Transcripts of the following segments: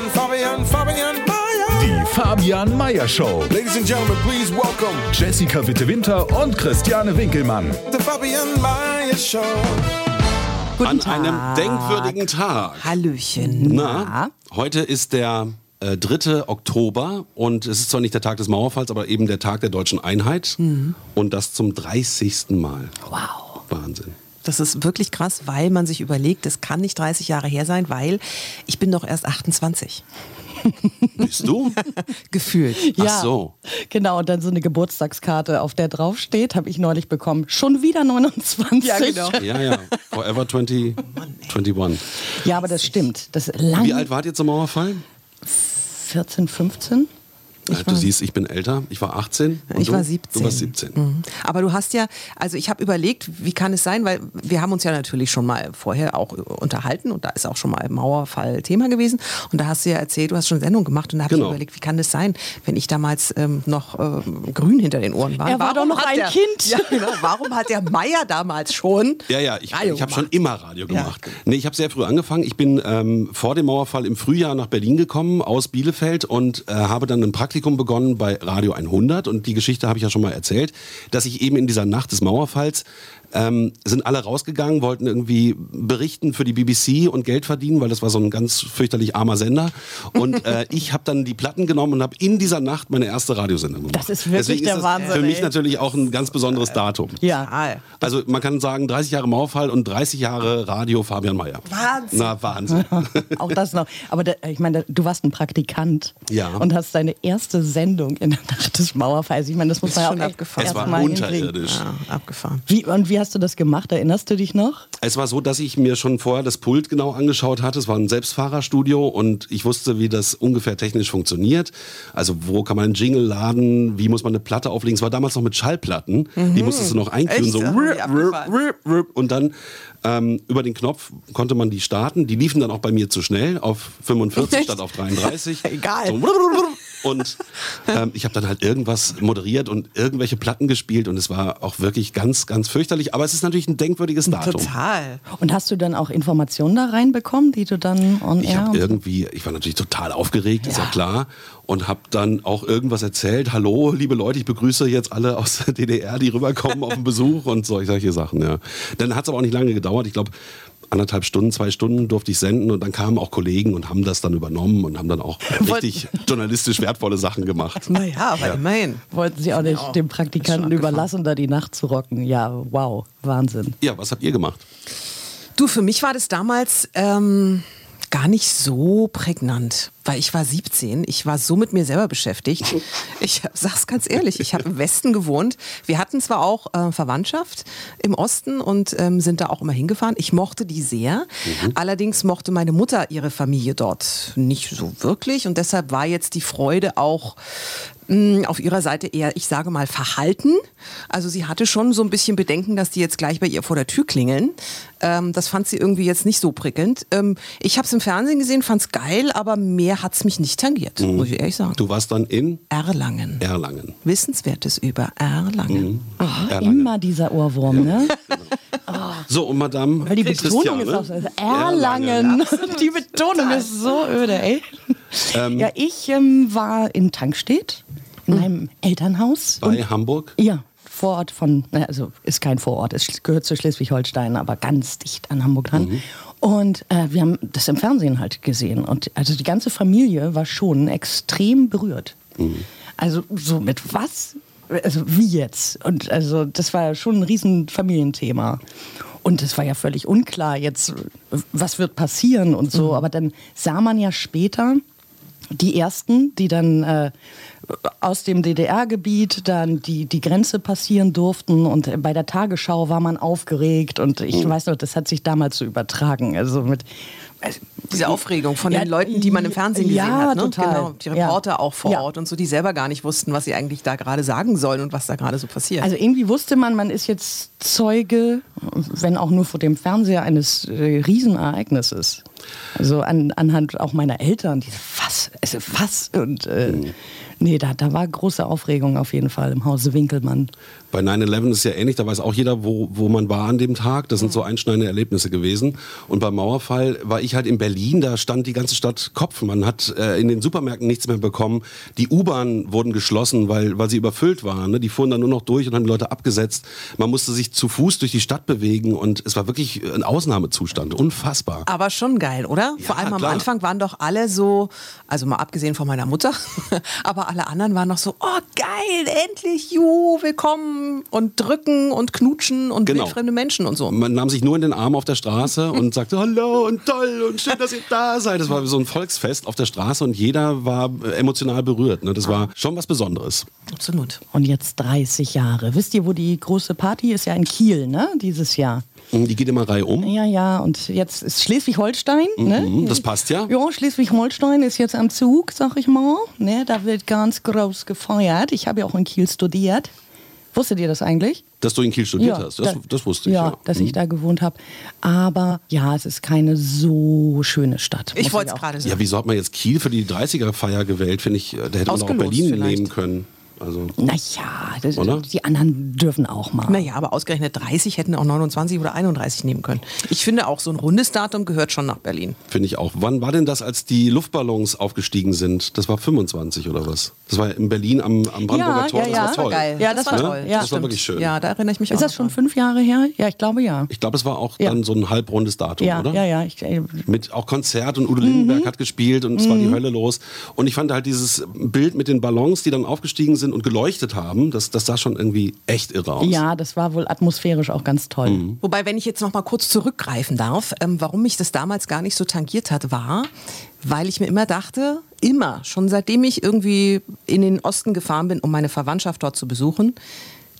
Fabian, Fabian, Fabian Mayer. Die Fabian Meyer Show. Ladies and gentlemen, please welcome Jessica Witte-Winter und Christiane Winkelmann. the Fabian Mayer Show. Guten An Tag. einem denkwürdigen Tag. Hallöchen. Na, heute ist der äh, 3. Oktober und es ist zwar nicht der Tag des Mauerfalls, aber eben der Tag der deutschen Einheit. Und das zum 30. Mal. Wow. Wahnsinn. Das ist wirklich krass, weil man sich überlegt, es kann nicht 30 Jahre her sein, weil ich bin doch erst 28. Bist du? Gefühlt. Ach so. Genau, und dann so eine Geburtstagskarte, auf der draufsteht, habe ich neulich bekommen. Schon wieder 29. Ja, genau. Ja, ja. Forever 20, 21. Ja, aber das stimmt. Das ist lang. Wie alt wart ihr zum Mauerfall? 14, 15? Äh, du siehst, ich bin älter. Ich war 18. Und Ich du? war 17. Du warst 17. Mhm. Aber du hast ja, also ich habe überlegt, wie kann es sein, weil wir haben uns ja natürlich schon mal vorher auch unterhalten und da ist auch schon mal Mauerfall Thema gewesen und da hast du ja erzählt, du hast schon Sendung gemacht und da habe Genau. ich überlegt, wie kann es sein, wenn ich damals ähm, noch ähm, grün hinter den Ohren war. Er war doch noch ein der, Kind. Ja, genau, warum hat der Meier damals schon Ja, ja, ich, ich habe schon immer Radio gemacht. Nee, ich habe sehr früh angefangen. Ich bin ähm, vor dem Mauerfall im Frühjahr nach Berlin gekommen, aus Bielefeld und äh, habe dann ein Praktikum begonnen bei Radio 100 und die Geschichte habe ich ja schon mal erzählt, dass ich eben in dieser Nacht des Mauerfalls ähm, sind alle rausgegangen, wollten irgendwie berichten für die BBC und Geld verdienen, weil das war so ein ganz fürchterlich armer Sender. Und äh, ich habe dann die Platten genommen und habe in dieser Nacht meine erste Radiosendung gemacht. Das ist wirklich Deswegen der ist das Wahnsinn, Für mich ey. natürlich auch ein ganz besonderes Datum. Ja. Also man kann sagen 30 Jahre Mauerfall und 30 Jahre Radio Fabian Mayer. Wahnsinn. Na Wahnsinn. Auch das noch. Aber da, ich meine, du warst ein Praktikant Ja. und hast deine erste Sendung in der Nacht des Mauerfalls. Ich meine, das muss Ist man ja auch abgefahren. es war hinkriegen. unterirdisch. Ja, abgefahren. Wie, und wie hast du das gemacht? Erinnerst du dich noch? Es war so, dass ich mir schon vorher das Pult genau angeschaut hatte. Es war ein Selbstfahrerstudio und ich wusste, wie das ungefähr technisch funktioniert. Also wo kann man einen Jingle laden, wie muss man eine Platte auflegen. Es war damals noch mit Schallplatten. Die musstest du noch einführen. Echt? So und dann ähm, über den Knopf konnte man die starten. Die liefen dann auch bei mir zu schnell auf 45 Echt? statt auf 33. Egal. So und ähm, ich habe dann halt irgendwas moderiert und irgendwelche Platten gespielt und es war auch wirklich ganz, ganz fürchterlich. Aber es ist natürlich ein denkwürdiges Datum. Total. Und hast du dann auch Informationen da reinbekommen, die du dann on Ich air habe irgendwie, ich war natürlich total aufgeregt, ist ja Ja. klar, und habe dann auch irgendwas erzählt. Hallo, liebe Leute, ich begrüße jetzt alle aus der DDR, die rüberkommen auf den Besuch und solche, Sachen. Ja. Dann hat es aber auch nicht lange gedauert. Ich glaube, anderthalb Stunden, zwei Stunden durfte ich senden und dann kamen auch Kollegen und haben das dann übernommen und haben dann auch richtig journalistisch wertvolle Sachen gemacht. Naja, aber immerhin. Wollten sie auch nicht dem Praktikanten überlassen, da die Nacht zu rocken. Ja, wow, Wahnsinn. Ja, was habt ihr gemacht? Du, für mich war das damals ähm, gar nicht so prägnant, weil ich war 17, ich war so mit mir selber beschäftigt. Ich sag's ganz ehrlich, ich habe im Westen gewohnt. Wir hatten zwar auch äh, Verwandtschaft im Osten und ähm, sind da auch immer hingefahren. Ich mochte die sehr. Allerdings mochte meine Mutter ihre Familie dort nicht so wirklich und deshalb war jetzt die Freude auch mh, auf ihrer Seite eher, ich sage mal, verhalten. Also sie hatte schon so ein bisschen Bedenken, dass die jetzt gleich bei ihr vor der Tür klingeln. Ähm, das fand sie irgendwie jetzt nicht so prickelnd. Ähm, ich habe es im Fernsehen gesehen, fand es geil, aber mehr hat es mich nicht tangiert, muss ich ehrlich sagen. Du warst dann in Erlangen. Erlangen. Wissenswertes über Erlangen. Erlangen. Immer dieser Ohrwurm, ne? So, und Madame Weil die Betonung Christiane? ist auch so. Erlangen. Die Betonung ist so öde, ey. Ja, ich ähm, war in Tankstedt, in meinem Elternhaus. Bei Hamburg? Ja, Vorort von, also ist kein Vorort, es gehört zu Schleswig-Holstein, aber ganz dicht an Hamburg dran. Und äh, wir haben das im Fernsehen halt gesehen. Und also die ganze Familie war schon extrem berührt. Also so mit was? Also wie jetzt? Und also das war schon ein riesen Familienthema. Und es war ja völlig unklar jetzt, was wird passieren und so. Aber dann sah man ja später, die ersten, die dann äh, aus dem DDR-Gebiet dann die, die Grenze passieren durften und bei der Tagesschau war man aufgeregt und ich Mhm. weiß noch, das hat sich damals so übertragen. Also mit also, Diese Aufregung von den Ja, Leuten, die man im Fernsehen gesehen ja, hat. Ne? total. Genau, die Reporter Ja. auch vor. Ort und so, die selber gar nicht wussten, was sie eigentlich da gerade sagen sollen und was da gerade so passiert. Also irgendwie wusste man, man ist jetzt Zeuge, wenn auch nur vor dem Fernseher eines äh, Riesenereignisses. Also an, anhand auch meiner Eltern, die was, also was? Und äh, nee, da, da war große Aufregung auf jeden Fall im Hause Winkelmann. Bei 9-11 ist ja ähnlich, da weiß auch jeder, wo, wo man war an dem Tag. Das sind so einschneidende Erlebnisse gewesen. Und beim Mauerfall war ich halt in Berlin, da stand die ganze Stadt Kopf. Man hat äh, in den Supermärkten nichts mehr bekommen. Die U-Bahnen wurden geschlossen, weil, weil sie überfüllt waren. Ne? Die fuhren dann nur noch durch und haben die Leute abgesetzt. Man musste sich zu Fuß durch die Stadt bewegen und es war wirklich ein Ausnahmezustand. Unfassbar. Aber schon geil, oder? Ja, Vor allem am klar. Anfang waren doch alle so, also mal abgesehen von meiner Mutter, aber alle anderen waren noch so, oh geil, endlich, juhu, willkommen und drücken und knutschen und Genau. wildfremde Menschen und so. Man nahm sich nur in den Arm auf der Straße und sagte Hallo und toll und schön, dass ihr da seid. Das war so ein Volksfest auf der Straße und jeder war emotional berührt. Ne? Das war schon was Besonderes. Absolut. Und jetzt 30 Jahre. Wisst ihr, wo die große Party ist? Ja in Kiel, ne? Dieses Jahr. Die geht immer Reihe um. Ja, ja, und jetzt ist Schleswig-Holstein. Ne? Mhm, das passt ja. Ja, Schleswig-Holstein ist jetzt am Zug, sag ich mal. Ne, da wird ganz groß gefeiert. Ich habe ja auch in Kiel studiert. Wusstet ihr das eigentlich? Dass du in Kiel studiert hast, das, da- das wusste ich. Ja, Ja, Mhm. dass ich da gewohnt habe. Aber ja, es ist keine so schöne Stadt. Ich wollte es gerade Ja, sagen. wieso hat man jetzt Kiel für die 30er-Feier gewählt? Finde ich, äh, da hätte man auch Berlin vielleicht. nehmen können. Also, Naja, das, Oder? die anderen dürfen auch mal. Naja, aber ausgerechnet 30 hätten auch 29 oder 31 nehmen können. Ich finde auch, so ein rundes Datum gehört schon nach Berlin. finde ich auch. Wann war denn das, als die Luftballons aufgestiegen sind? Das war 25 oder was? Das war in Berlin am, am Brandenburger Ja, Tor. ja, das ja. war Das toll. war geil. Ja, das war toll. Ja. Das war stimmt. wirklich schön. Ja, da erinnere ich mich auch. Ist das noch schon fünf Jahre her? Ja, ich glaube ja. Ich glaube, es war auch Ja. dann so ein halbrundes Datum, Ja, oder? ja, ja. Ich, äh, Mit auch Konzert und Udo Lindenberg hat gespielt und es war die Hölle los. Und ich fand halt dieses Bild mit den Ballons, die dann aufgestiegen sind und geleuchtet haben, das, das sah schon irgendwie echt irre aus. ja, das war wohl atmosphärisch auch ganz toll. Mhm. Wobei, wenn ich jetzt noch mal kurz zurückgreifen darf, ähm, warum mich das damals gar nicht so tangiert hat, war, weil ich mir immer dachte, immer, schon seitdem ich irgendwie in den Osten gefahren bin, um meine Verwandtschaft dort zu besuchen,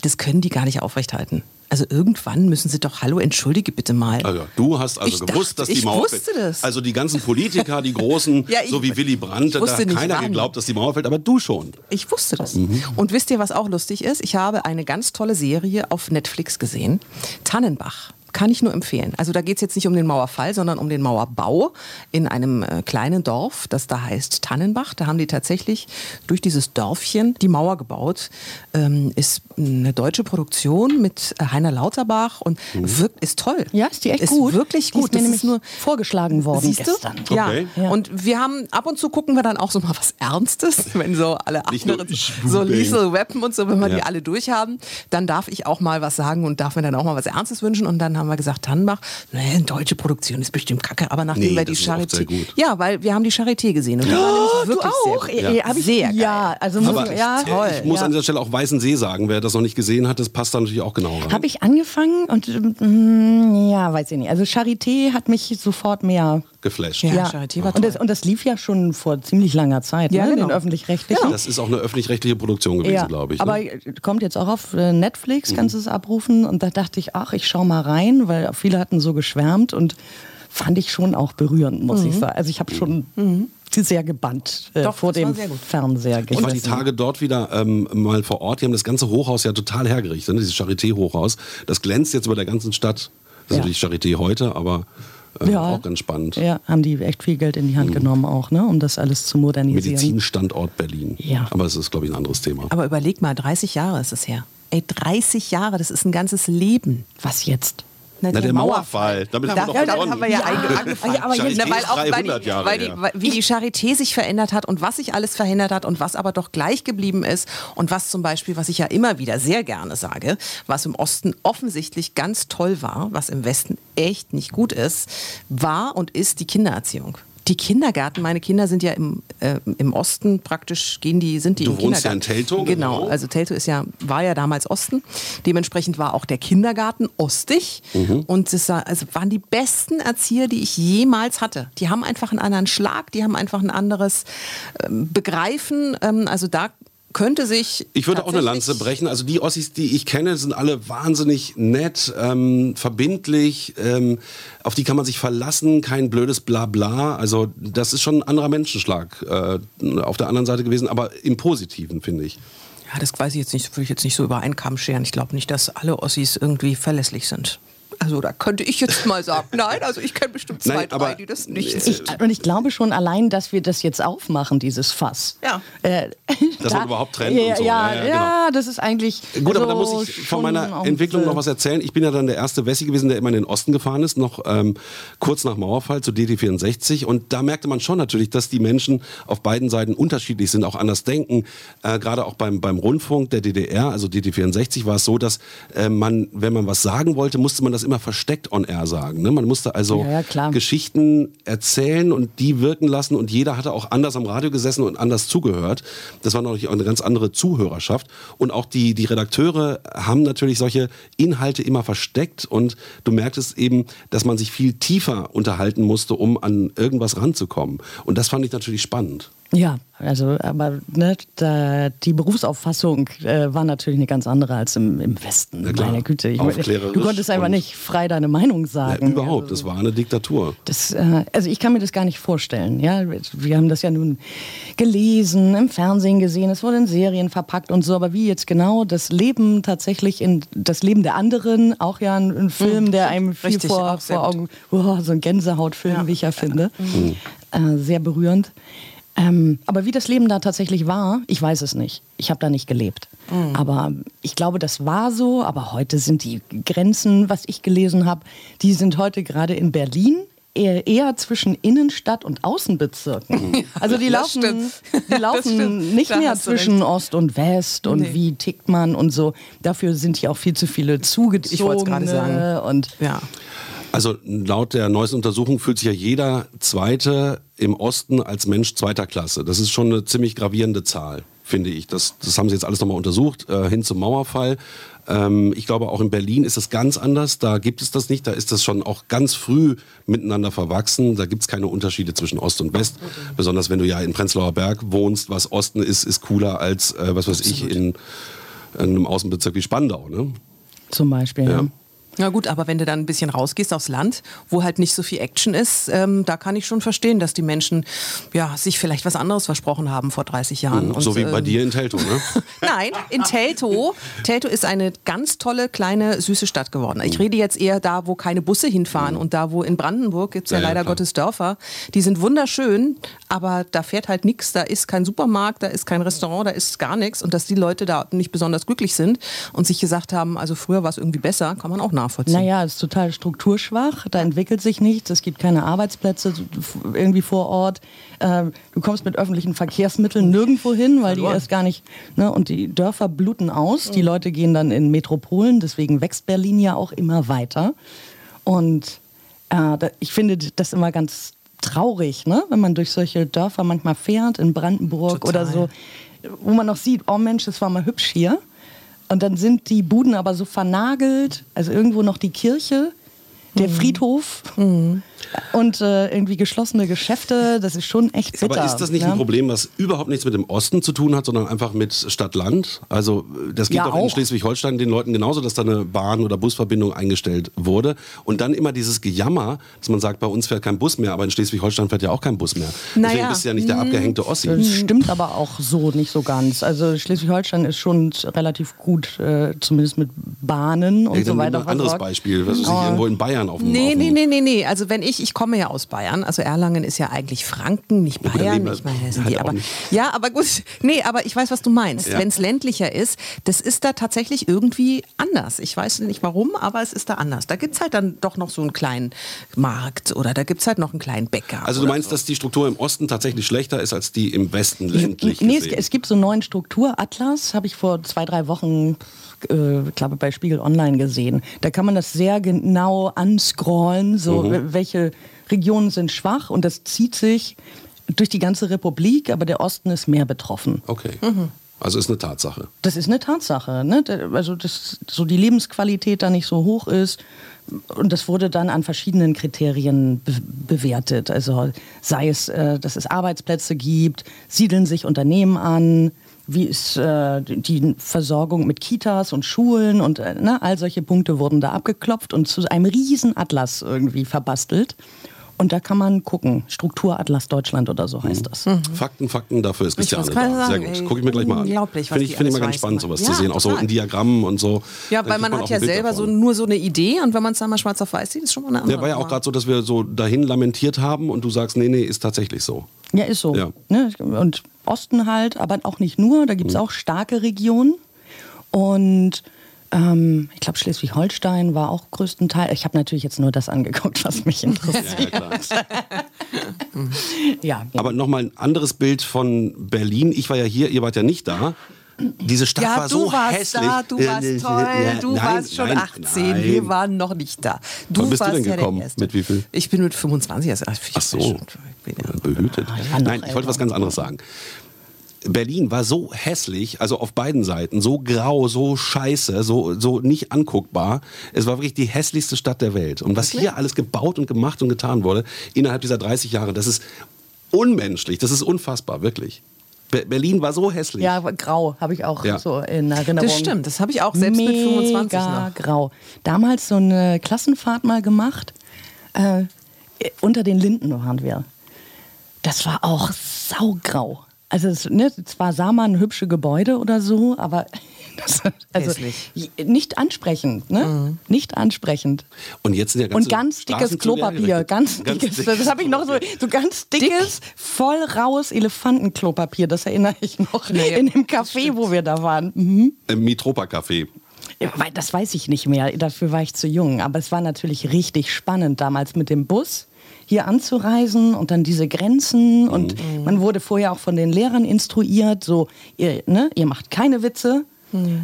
das können die gar nicht aufrechthalten. Also irgendwann müssen sie doch, hallo, entschuldige bitte mal. Also, du hast also Ich gewusst, dachte, dass die ich Mauer wusste fällt. das. Also die ganzen Politiker, die großen, Ja, ich- so wie Willy Brandt, ich da hat nicht, keiner wann. geglaubt, dass die Mauer fällt, aber du schon. Ich wusste das. Mhm. Und wisst ihr, was auch lustig ist? Ich habe eine ganz tolle Serie auf Netflix gesehen. Tannenbach. Kann ich nur empfehlen. Also da geht es jetzt nicht um den Mauerfall, sondern um den Mauerbau in einem äh, kleinen Dorf, das da heißt Tannenbach. Da haben die tatsächlich durch dieses Dörfchen die Mauer gebaut. Ähm, ist eine deutsche Produktion mit äh, Heiner Lauterbach und Mhm. wirkt, ist toll. Ja, ist die echt ist gut? wirklich Die ist gut. mir Das nämlich ist nur vorgeschlagen worden Siehst du? gestern. Ja. Okay. Ja. Und wir haben ab und zu gucken wir dann auch so mal was Ernstes, wenn so alle anderen so. Liesel Weapon und so, wenn wir Ja. die alle durchhaben, dann darf ich auch mal was sagen und darf mir dann auch mal was Ernstes wünschen. Und dann haben wir gesagt, Tannenbach, eine deutsche Produktion ist bestimmt kacke, aber nachdem Nee, wir die Charité. Ja, weil wir haben die Charité gesehen und die war nämlich wirklich sehr gut. Ja. Ich, Sehr geil. Ja, also muss Aber ich, ja, äh, ich muss ja. an dieser Stelle auch Weißen See sagen, wer das noch nicht gesehen hat, das passt da natürlich auch genau rein. Habe ich angefangen und ähm, ja, weiß ich nicht. Also Charité hat mich sofort mehr. Geflasht. Ja. Charité war und, das, und das lief ja schon vor ziemlich langer Zeit, Ja, ne? genau. den öffentlich-rechtlichen. Das ist auch eine öffentlich-rechtliche Produktion gewesen, glaube ich. Aber ne? äh, kommt jetzt auch auf äh, Netflix, kannst du es abrufen. Und da dachte ich, ach, ich schau mal rein, weil viele hatten so geschwärmt und fand ich schon auch berührend, muss Mhm. ich sagen. Also ich habe schon sehr gebannt äh, Doch, vor dem. Fernseher Ich war die gesessen. Tage dort wieder ähm, mal vor Ort. Die haben das ganze Hochhaus ja total hergerichtet, ne? dieses Charité-Hochhaus. Das glänzt jetzt über der ganzen Stadt. Das ist Ja. natürlich Charité heute, aber äh, Ja. auch ganz spannend. Ja, haben die echt viel Geld in die Hand genommen auch, ne, um das alles zu modernisieren. Medizinstandort Berlin. Ja. Aber das ist, glaube ich, ein anderes Thema. Aber überleg mal, 30 Jahre ist es her. Ey, 30 Jahre, das ist ein ganzes Leben. Was jetzt? Na, der Mauerfall. Damit haben wir ja, damit begonnen. haben wir ja, angefangen. Ja, aber jetzt- Charité Na, weil ist auch, weil 300 die, Jahre weil die, her. weil- wie die Charité sich verändert hat und was sich alles verändert hat und was aber doch gleich geblieben ist und was zum Beispiel, was ich ja immer wieder sehr gerne sage, was im Osten offensichtlich ganz toll war, was im Westen echt nicht gut ist, war und ist die Kindererziehung. Die Kindergärten, meine Kinder sind ja im, äh, im Osten praktisch, gehen die, sind die Du im wohnst ja Kindergarten. in Teltow, Genau, genau. also Teltow ist ja, war ja damals Osten. Dementsprechend war auch der Kindergarten ostig. Mhm. Und war, also waren die besten Erzieher, die ich jemals hatte. Die haben einfach einen anderen Schlag, die haben einfach ein anderes ähm, Begreifen. Ähm, also da könnte sich. Ich würde auch eine Lanze brechen. Also die Ossis, die ich kenne, sind alle wahnsinnig nett, ähm, verbindlich. Ähm, auf die kann man sich verlassen, kein blödes Blabla. Also das ist schon ein anderer Menschenschlag äh, auf der anderen Seite gewesen, aber im Positiven finde ich. Ja, das weiß ich jetzt nicht, würde ich jetzt nicht so über einen Kamm scheren. Ich glaube nicht, dass alle Ossis irgendwie verlässlich sind. Also da könnte ich jetzt mal sagen, nein, also ich kenne bestimmt zwei, Nein, drei, aber- die das nicht Ich, sind. und ich glaube schon allein, dass wir das jetzt aufmachen, dieses Fass. Ja. Äh, Dass man überhaupt trennt ja, und so. Ja, Ja, ja, ja, genau. das ist eigentlich. Gut, aber da muss ich von meiner Entwicklung diese- noch was erzählen. Ich bin ja dann der erste Wessi gewesen, der immer in den Osten gefahren ist, noch ähm, kurz nach Mauerfall zu DT64. Und da merkte man schon natürlich, dass die Menschen auf beiden Seiten unterschiedlich sind, auch anders denken. Äh, Gerade auch beim, beim Rundfunk der DDR, also DT64, war es so, dass äh, man, wenn man was sagen wollte, musste man das immer versteckt on air sagen. Ne? Man musste also Ja, ja, klar. Geschichten erzählen und die wirken lassen und jeder hatte auch anders am Radio gesessen und anders zugehört. Das war natürlich auch eine ganz andere Zuhörerschaft und auch die, die Redakteure haben natürlich solche Inhalte immer versteckt und du merktest eben, dass man sich viel tiefer unterhalten musste, um an irgendwas ranzukommen. Und das fand ich natürlich spannend. Ja, also, aber ne, da, die Berufsauffassung äh, war natürlich eine ganz andere als im, im Westen. Klar, Meine Güte. Ich du konntest einfach nicht frei deine Meinung Ja, sagen. überhaupt, das war eine Diktatur. Das, äh, also ich kann mir das gar nicht vorstellen. Ja? Wir haben das ja nun gelesen, im Fernsehen gesehen, es wurde in Serien verpackt und so, aber wie jetzt genau das Leben tatsächlich in das Leben der anderen, auch ja ein, ein Film, der einem viel Richtig, vor, vor Augen, oh, so ein Gänsehautfilm, Ja. wie ich ja finde, äh, sehr berührend. Ähm, aber wie das Leben da tatsächlich war, ich weiß es nicht. Ich habe da nicht gelebt. Aber ich glaube, das war so. Aber heute sind die Grenzen, was ich gelesen habe, die sind heute gerade in Berlin eher, zwischen Innenstadt und Außenbezirken. Also die laufen, die laufen nicht Da mehr zwischen recht. Ost und West und Nee. wie tickt man und so. Dafür sind hier auch viel zu viele zugezogene. Ich wollte es gerade sagen. Und Ja. Also laut der neuesten Untersuchung fühlt sich ja jeder Zweite im Osten als Mensch zweiter Klasse. Das ist schon eine ziemlich gravierende Zahl, finde ich. Das, das haben sie jetzt alles nochmal untersucht, äh, hin zum Mauerfall. Ähm, ich glaube, auch in Berlin ist es ganz anders. Da gibt es das nicht. Da ist das schon auch ganz früh miteinander verwachsen. Da gibt es keine Unterschiede zwischen Ost und West. Besonders wenn du ja in Prenzlauer Berg wohnst. Was Osten ist, ist cooler als, äh, was weiß ich, in einem Außenbezirk wie Spandau. Ne? zum Beispiel. Ja. Ja. Na gut, aber wenn du dann ein bisschen rausgehst aufs Land, wo halt nicht so viel Action ist, ähm, da kann ich schon verstehen, dass die Menschen ja, sich vielleicht was anderes versprochen haben vor 30 Jahren. Und, so wie bei ähm, dir in Teltow, ne? Nein, in Teltow. Teltow ist eine ganz tolle, kleine, süße Stadt geworden. Ich rede jetzt eher da, wo keine Busse hinfahren und da, wo in Brandenburg gibt es ja, Ja, ja, leider klar. Gottes Dörfer. Die sind wunderschön, aber da fährt halt nichts. Da ist kein Supermarkt, da ist kein Restaurant, da ist gar nichts. Und dass die Leute da nicht besonders glücklich sind und sich gesagt haben, also früher war es irgendwie besser, kann man auch nachvollziehen. Naja, es ist total strukturschwach, da entwickelt sich nichts, es gibt keine Arbeitsplätze irgendwie vor Ort. Ähm, du kommst mit öffentlichen Verkehrsmitteln nirgendwo hin, weil die erst gar nicht. Ne, und die Dörfer bluten aus, die Leute gehen dann in Metropolen, deswegen wächst Berlin ja auch immer weiter. Und äh, ich finde das immer ganz traurig, ne? wenn man durch solche Dörfer manchmal fährt, in Brandenburg Total. oder so, wo man noch sieht, oh Mensch, es war mal hübsch hier. Und dann sind die Buden aber so vernagelt, also irgendwo noch die Kirche, der Friedhof und äh, irgendwie geschlossene Geschäfte. Das ist schon echt bitter. Aber ist das nicht ne? ein Problem, was überhaupt nichts mit dem Osten zu tun hat, sondern einfach mit Stadt-Land? Also äh, das geht Ja, doch in auch. Schleswig-Holstein den Leuten genauso, dass da eine Bahn- oder Busverbindung eingestellt wurde. Und dann immer dieses Gejammer, dass man sagt, bei uns fährt kein Bus mehr, aber in Schleswig-Holstein fährt ja auch kein Bus mehr. Deswegen Naja, bist du ja nicht der abgehängte Ossi. Das stimmt aber auch so nicht so ganz. Also Schleswig-Holstein ist schon relativ gut, äh, zumindest mit Bahnen und Ja, so weiter. ein anderes versorgt. Beispiel, was weiß ich, irgendwo in Bayern auf dem Nee, auf dem- nee, nee, nee, nee. Also wenn ich, ich komme ja aus Bayern, also Erlangen ist ja eigentlich Franken, nicht gut, Bayern. wir Ich meine, da sind halt die, aber, nicht. ja, aber gut. Nee, aber ich weiß, was du meinst. Ja. Wenn es ländlicher ist, das ist da tatsächlich irgendwie anders. Ich weiß nicht warum, aber es ist da anders. Da gibt es halt dann doch noch so einen kleinen Markt oder da gibt es halt noch einen kleinen Bäcker. Also du meinst, so. dass die Struktur im Osten tatsächlich schlechter ist als die im Westen ländlich Nee, es, gesehen? es gibt so einen neuen Strukturatlas, habe ich vor zwei, drei Wochen, äh, glaube bei Spiegel Online gesehen. Da kann man das sehr genau anscrollen, so Mhm. welche Regionen sind schwach und das zieht sich durch die ganze Republik, aber der Osten ist mehr betroffen. Okay. Mhm. Also ist eine Tatsache. Das ist eine Tatsache. Ne? Also, dass so die Lebensqualität da nicht so hoch ist. Und das wurde dann an verschiedenen Kriterien be bewertet. Also sei es, äh, dass es Arbeitsplätze gibt, siedeln sich Unternehmen an, wie ist äh, die Versorgung mit Kitas und Schulen und äh, ne, all solche Punkte wurden da abgeklopft und zu einem riesen Atlas irgendwie verbastelt. Und da kann man gucken. Strukturatlas Deutschland oder so heißt das. Fakten, Fakten, dafür ist Christiane da. Sehr gut. ey, Gucke ich mir gleich mal an. unglaublich, was Finde ich, die finde ich mal ganz spannend, sowas Ja, zu sehen. Auch so in Diagrammen und so. Ja, Dann weil man auch hat ja selber so, nur so eine Idee und wenn man es dann mal schwarz auf weiß sieht, ist schon mal eine andere Ja, war ja auch gerade so, dass wir so dahin lamentiert haben und du sagst, nee, nee, ist tatsächlich so. Ja, ist so. Ja. Ne? Und Osten halt, aber auch nicht nur. Da gibt es auch starke Regionen. Und ähm, ich glaube, Schleswig-Holstein war auch größtenteils. Ich habe natürlich jetzt nur das angeguckt, was mich interessiert. Ja, klar. ja, Aber nochmal ein anderes Bild von Berlin. Ich war ja hier, ihr wart ja nicht da. Diese Stadt Ja, war du so warst hässlich. da, du warst toll, äh, du nein, warst schon nein, 18, nein. wir waren noch nicht da. Du Wann bist du warst denn ja gekommen? Erste. Mit wie viel? Ich bin mit 25 erst. Ich Ach so. schon- ich bin ja- Behütet. noch Nein, ich wollte was ganz anderes sagen. Berlin war so hässlich, also auf beiden Seiten, so grau, so scheiße, so, so nicht anguckbar. Es war wirklich die hässlichste Stadt der Welt. Und was hier alles gebaut und gemacht und getan wurde, innerhalb dieser 30 Jahre, das ist unmenschlich, das ist unfassbar, wirklich. Be Berlin war so hässlich. Ja, grau habe ich auch Ja. so in Erinnerung. Das stimmt, das habe ich auch selbst mit 25 Mega noch. grau. Damals so eine Klassenfahrt mal gemacht. Äh, unter den Linden waren wir. Das war auch saugrau. Also es, ne, zwar sah man hübsche Gebäude oder so, aber das, also Hässlich. nicht ansprechend, ne? Nicht ansprechend. Und jetzt sind ja ganze Und ganz dickes Klopapier, gerichtet. ganz, dickes. Das habe ich noch so, so ganz dickes, voll raues Elefantenklopapier. Das erinnere ich noch Nee, in dem Café, wo wir da waren. Mhm. Im Mitropa-Café. Ja, weil- Das weiß ich nicht mehr, dafür war ich zu jung. Aber es war natürlich richtig spannend damals mit dem Bus hier anzureisen und dann diese Grenzen. Und man wurde vorher auch von den Lehrern instruiert, so, ihr, ne, ihr macht keine Witze.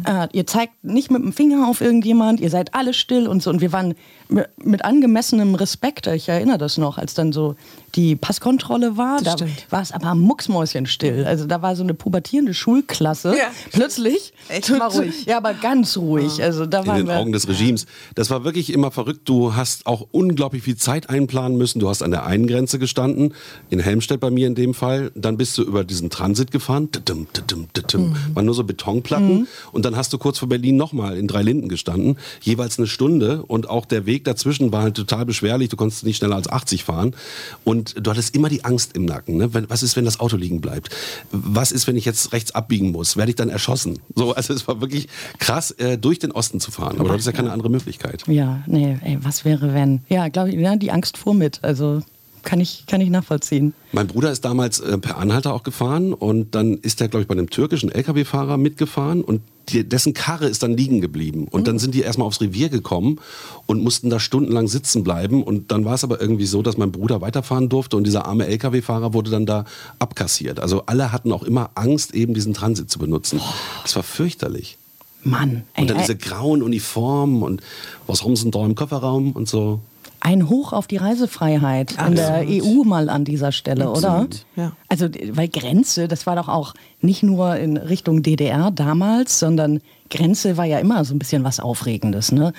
Äh, ihr zeigt nicht mit dem Finger auf irgendjemand, ihr seid alle still und so. Und wir waren mi- mit angemessenem Respekt, ich erinnere das noch, als dann so die Passkontrolle war, Das da stimmt. war es aber mucksmäuschenstill. Also da war so eine pubertierende Schulklasse. Ja. Plötzlich. Echt mal ruhig. Ja, aber ganz ruhig. Also da in den wir. Augen des Regimes. Das war wirklich immer verrückt. Du hast auch unglaublich viel Zeit einplanen müssen. Du hast an der einen Grenze gestanden, in Helmstedt bei mir in dem Fall. Dann bist du über diesen Transit gefahren. Tudum, tudum, tudum. Mhm. Waren nur so Betonplatten. Und dann hast du kurz vor Berlin nochmal in Dreilinden gestanden. Jeweils eine Stunde. Und auch der Weg dazwischen war halt total beschwerlich. Du konntest nicht schneller als 80 fahren. Und du hattest immer die Angst im Nacken. Ne? Wenn- Was ist, wenn das Auto liegen bleibt? Was ist, wenn ich jetzt rechts abbiegen muss? Werde ich dann erschossen? So, also es war wirklich krass, äh, durch den Osten zu fahren. Aber du hattest ja keine andere Möglichkeit. Ja, nee, ey, was wäre wenn? Ja, glaube ich, ja, die Angst fuhr mit. Also kann ich, kann ich nachvollziehen. Mein Bruder ist damals äh, per Anhalter auch gefahren und dann ist er, glaube ich, bei einem türkischen LKW-Fahrer mitgefahren und die, dessen Karre ist dann liegen geblieben. Und dann sind die erstmal aufs Revier gekommen und mussten da stundenlang sitzen bleiben. Und dann war es aber irgendwie so, dass mein Bruder weiterfahren durfte und dieser arme LKW-Fahrer wurde dann da abkassiert. Also alle hatten auch immer Angst, eben diesen Transit zu benutzen. Das war fürchterlich. Mann, ey, Und dann ey, diese grauen Uniformen und was haben sie denn da im Kofferraum und so. Ein Hoch auf die Reisefreiheit in der EU mal an dieser Stelle, oder? ja. Also, weil Grenze, das war doch auch nicht nur in Richtung DDR damals, sondern Grenze war ja immer so ein bisschen was Aufregendes, ne?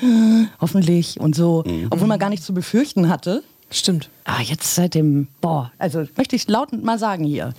Hoffentlich und so, Mhm. obwohl man gar nichts zu befürchten hatte. Stimmt. Ah, jetzt seit dem, boah, also möchte ich laut mal sagen hier.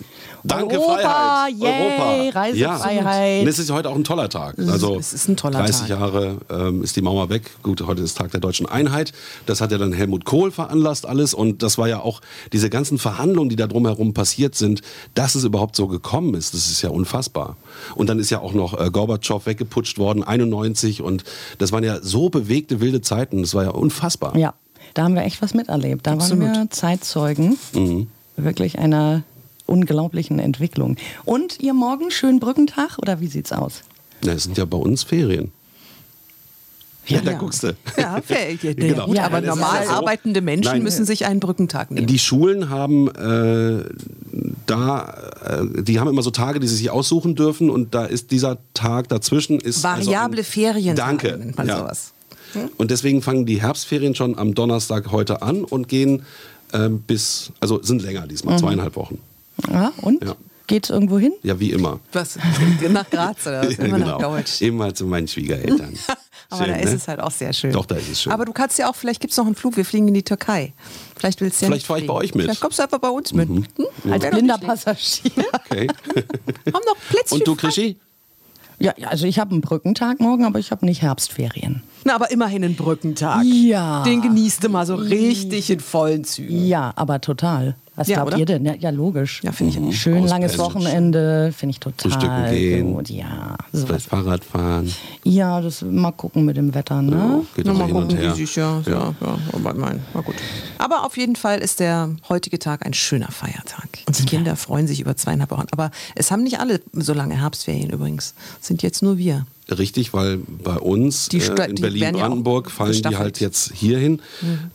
Danke, Europa, Freiheit. yay, Europa. Reisefreiheit. Und es ist heute auch ein toller Tag. Also es ist ein toller 30 Tag. Jahre ähm, ist die Mauer weg. Gut, heute ist Tag der deutschen Einheit. Das hat ja dann Helmut Kohl veranlasst alles. Und das war ja auch diese ganzen Verhandlungen, die da drumherum passiert sind, dass es überhaupt so gekommen ist. Das ist ja unfassbar. Und dann ist ja auch noch äh, Gorbatschow weggeputscht worden, 91. Und das waren ja so bewegte, wilde Zeiten. Das war ja unfassbar. Ja, da haben wir echt was miterlebt. Da Absolut. waren wir Zeitzeugen Mhm. wirklich einer unglaublichen Entwicklung. Und ihr morgen schönen Brückentag oder wie sieht's aus? Ja, es sind ja bei uns Ferien. Ja, da guckst du. Ja, fair. Ja, Genau. gut, aber normal ja so. arbeitende Menschen Nein. müssen sich einen Brückentag nehmen. Die Schulen haben äh, da, äh, die haben immer so Tage, die sie sich aussuchen dürfen und da ist dieser Tag dazwischen ist Variable also ein, Ferien Danke. nennt man ja. sowas. Und deswegen fangen die Herbstferien schon am Donnerstag heute an und gehen ähm, bis, also sind länger diesmal, zweieinhalb Wochen. Ja, und? Ja. Geht's irgendwo hin? Ja, wie immer. Was? Nach Graz oder was? Immer nach Deutsch. Immer zu meinen Schwiegereltern. Aber Schön, da ist ne? es halt auch sehr schön. Doch, da ist es schön. Aber du kannst ja auch, vielleicht gibt es noch einen Flug, wir fliegen in die Türkei. Vielleicht willst du ja Vielleicht nicht fahr ich bei euch mit. Mhm. Vielleicht kommst du einfach bei uns mit. Hm? Als Wär doch blinder. Passagier. Okay. Haben noch Plätzchen Und du. Krischi? Ja, also ich habe einen Brückentag morgen, aber ich habe nicht Herbstferien. Na, aber immerhin einen Brückentag. Ja. Den genießt du mal so richtig in vollen Zügen. Ja, aber total. Was Ja, glaubt oder? ihr denn? Ja, ja logisch. Ja, finde ich auch. Schön langes Auspennen. Wochenende, finde ich total Frühstücken gehen. gut. Ja, sowas. Vielleicht Fahrrad fahren. ja, das mal gucken mit dem Wetter, ne? Geht Na, mal hin und gucken, her. wie sich ja, ja. ja, aber mein, na gut. Aber auf jeden Fall ist der heutige Tag ein schöner Feiertag. Und die Kinder freuen sich über zweieinhalb Wochen. Aber es haben nicht alle so lange Herbstferien übrigens. Es sind jetzt nur wir. Richtig, weil bei uns Die äh, in die ja Berlin-Brandenburg auch fallen die gestaffelt. halt jetzt hierhin.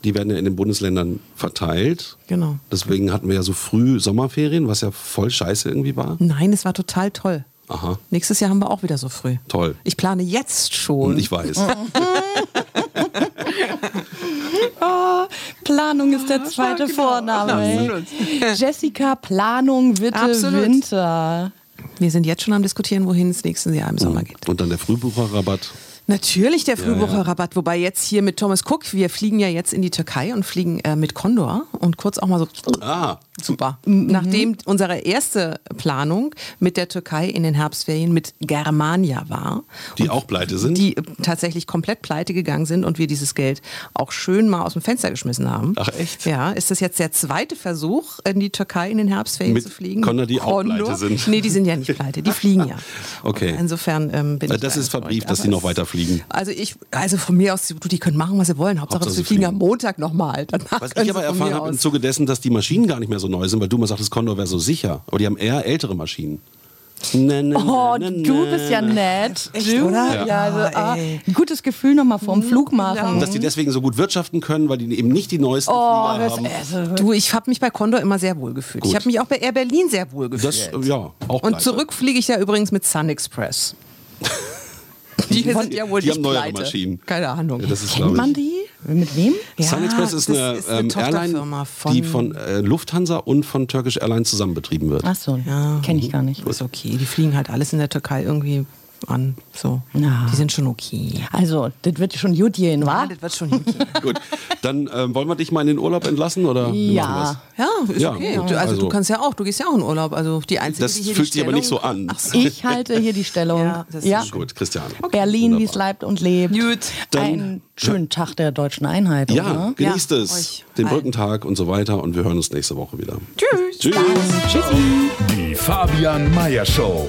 Die werden ja in den Bundesländern verteilt. Genau. Deswegen hatten wir ja so früh Sommerferien, was ja voll scheiße irgendwie war. Nein, es war total toll. Aha, Nächstes Jahr haben wir auch wieder so früh. toll. Ich plane jetzt schon. Und ich weiß. Planung ist der zweite Vorname. Jessica, Planung, Witte, Absolut. Winter. Wir sind jetzt schon am diskutieren, wohin es nächstes Jahr im Sommer geht. Und dann der Frühbucherrabatt. Natürlich der Frühbucherrabatt, wobei jetzt hier mit Thomas Cook, wir fliegen ja jetzt in die Türkei und fliegen äh, mit Condor und kurz auch mal so Ah, super. Nachdem unsere erste Planung mit der Türkei in den Herbstferien mit Germania war. Die auch pleite sind? Die äh, tatsächlich komplett pleite gegangen sind und wir dieses Geld auch schön mal aus dem Fenster geschmissen haben. Ach, echt? Ja, ist das jetzt der zweite Versuch, in die Türkei in den Herbstferien Mit zu fliegen? Condor, die auch pleite sind. Nee, die sind ja nicht pleite, die fliegen ja. Okay. Insofern ähm, bin Äh, ich das da ist verbrieft, dass die noch weiter fliegen. Also ich, also von mir aus, du, die können machen, was sie wollen. Hauptsache, Hauptsache, sie sie fliegen am fliegen. Montag nochmal. Was ich aber erfahren habe im Zuge dessen, dass die Maschinen gar nicht mehr so neu sind, weil du mal sagtest, Condor wäre so sicher. Aber die haben eher ältere Maschinen. Na, na, Oh, na, na, du bist ja nett. Echt, du? oder? Ja, also, Ja, ah, ey. ein gutes Gefühl nochmal vorm Flug machen. Und dass die deswegen so gut wirtschaften können, weil die eben nicht die neuesten Oh, Flieger das, haben. also, Du, ich habe mich bei Condor immer sehr wohl gefühlt. Gut. Ich habe mich auch bei Air Berlin sehr wohl Das, gefühlt. äh, ja, auch Und pleite. zurück fliege ich ja übrigens mit Sun Express. Die sind ja wohl die nicht haben neuere pleite. Maschinen. Keine Ahnung. Ja, das ist, kennt man die? Mit wem? Ja, Sun Express ist eine, ist eine ähm, Airline, von- die von äh, Lufthansa und von Turkish Airlines zusammen betrieben wird. Ach so, kenne ich gar nicht. ist okay. Die fliegen halt alles in der Türkei irgendwie an. So. Ja. Die sind schon okay. Also, das wird schon gut gehen, wa? Ah, das wird schon hingehen. Gut, dann ähm, wollen wir dich mal in den Urlaub entlassen oder? Ja. Ja, ist Ja, okay. gut. Du, also, Also- du kannst ja auch, du gehst ja auch in Urlaub. Also die einzige, Das die hier fühlt die sich aber nicht so an. Ach so. Ich halte hier die Stellung. Ja, das ist ja. das? Gut, Christian. Berlin, wie es leibt und lebt. Gut. Dann- Einen schönen Tag der deutschen Einheit, Ja, oder? genießt Ja, es, euch den allen. Brückentag und so weiter und wir hören uns nächste Woche wieder. Tschüss. Tschüss. Die Fabian Meyer Show.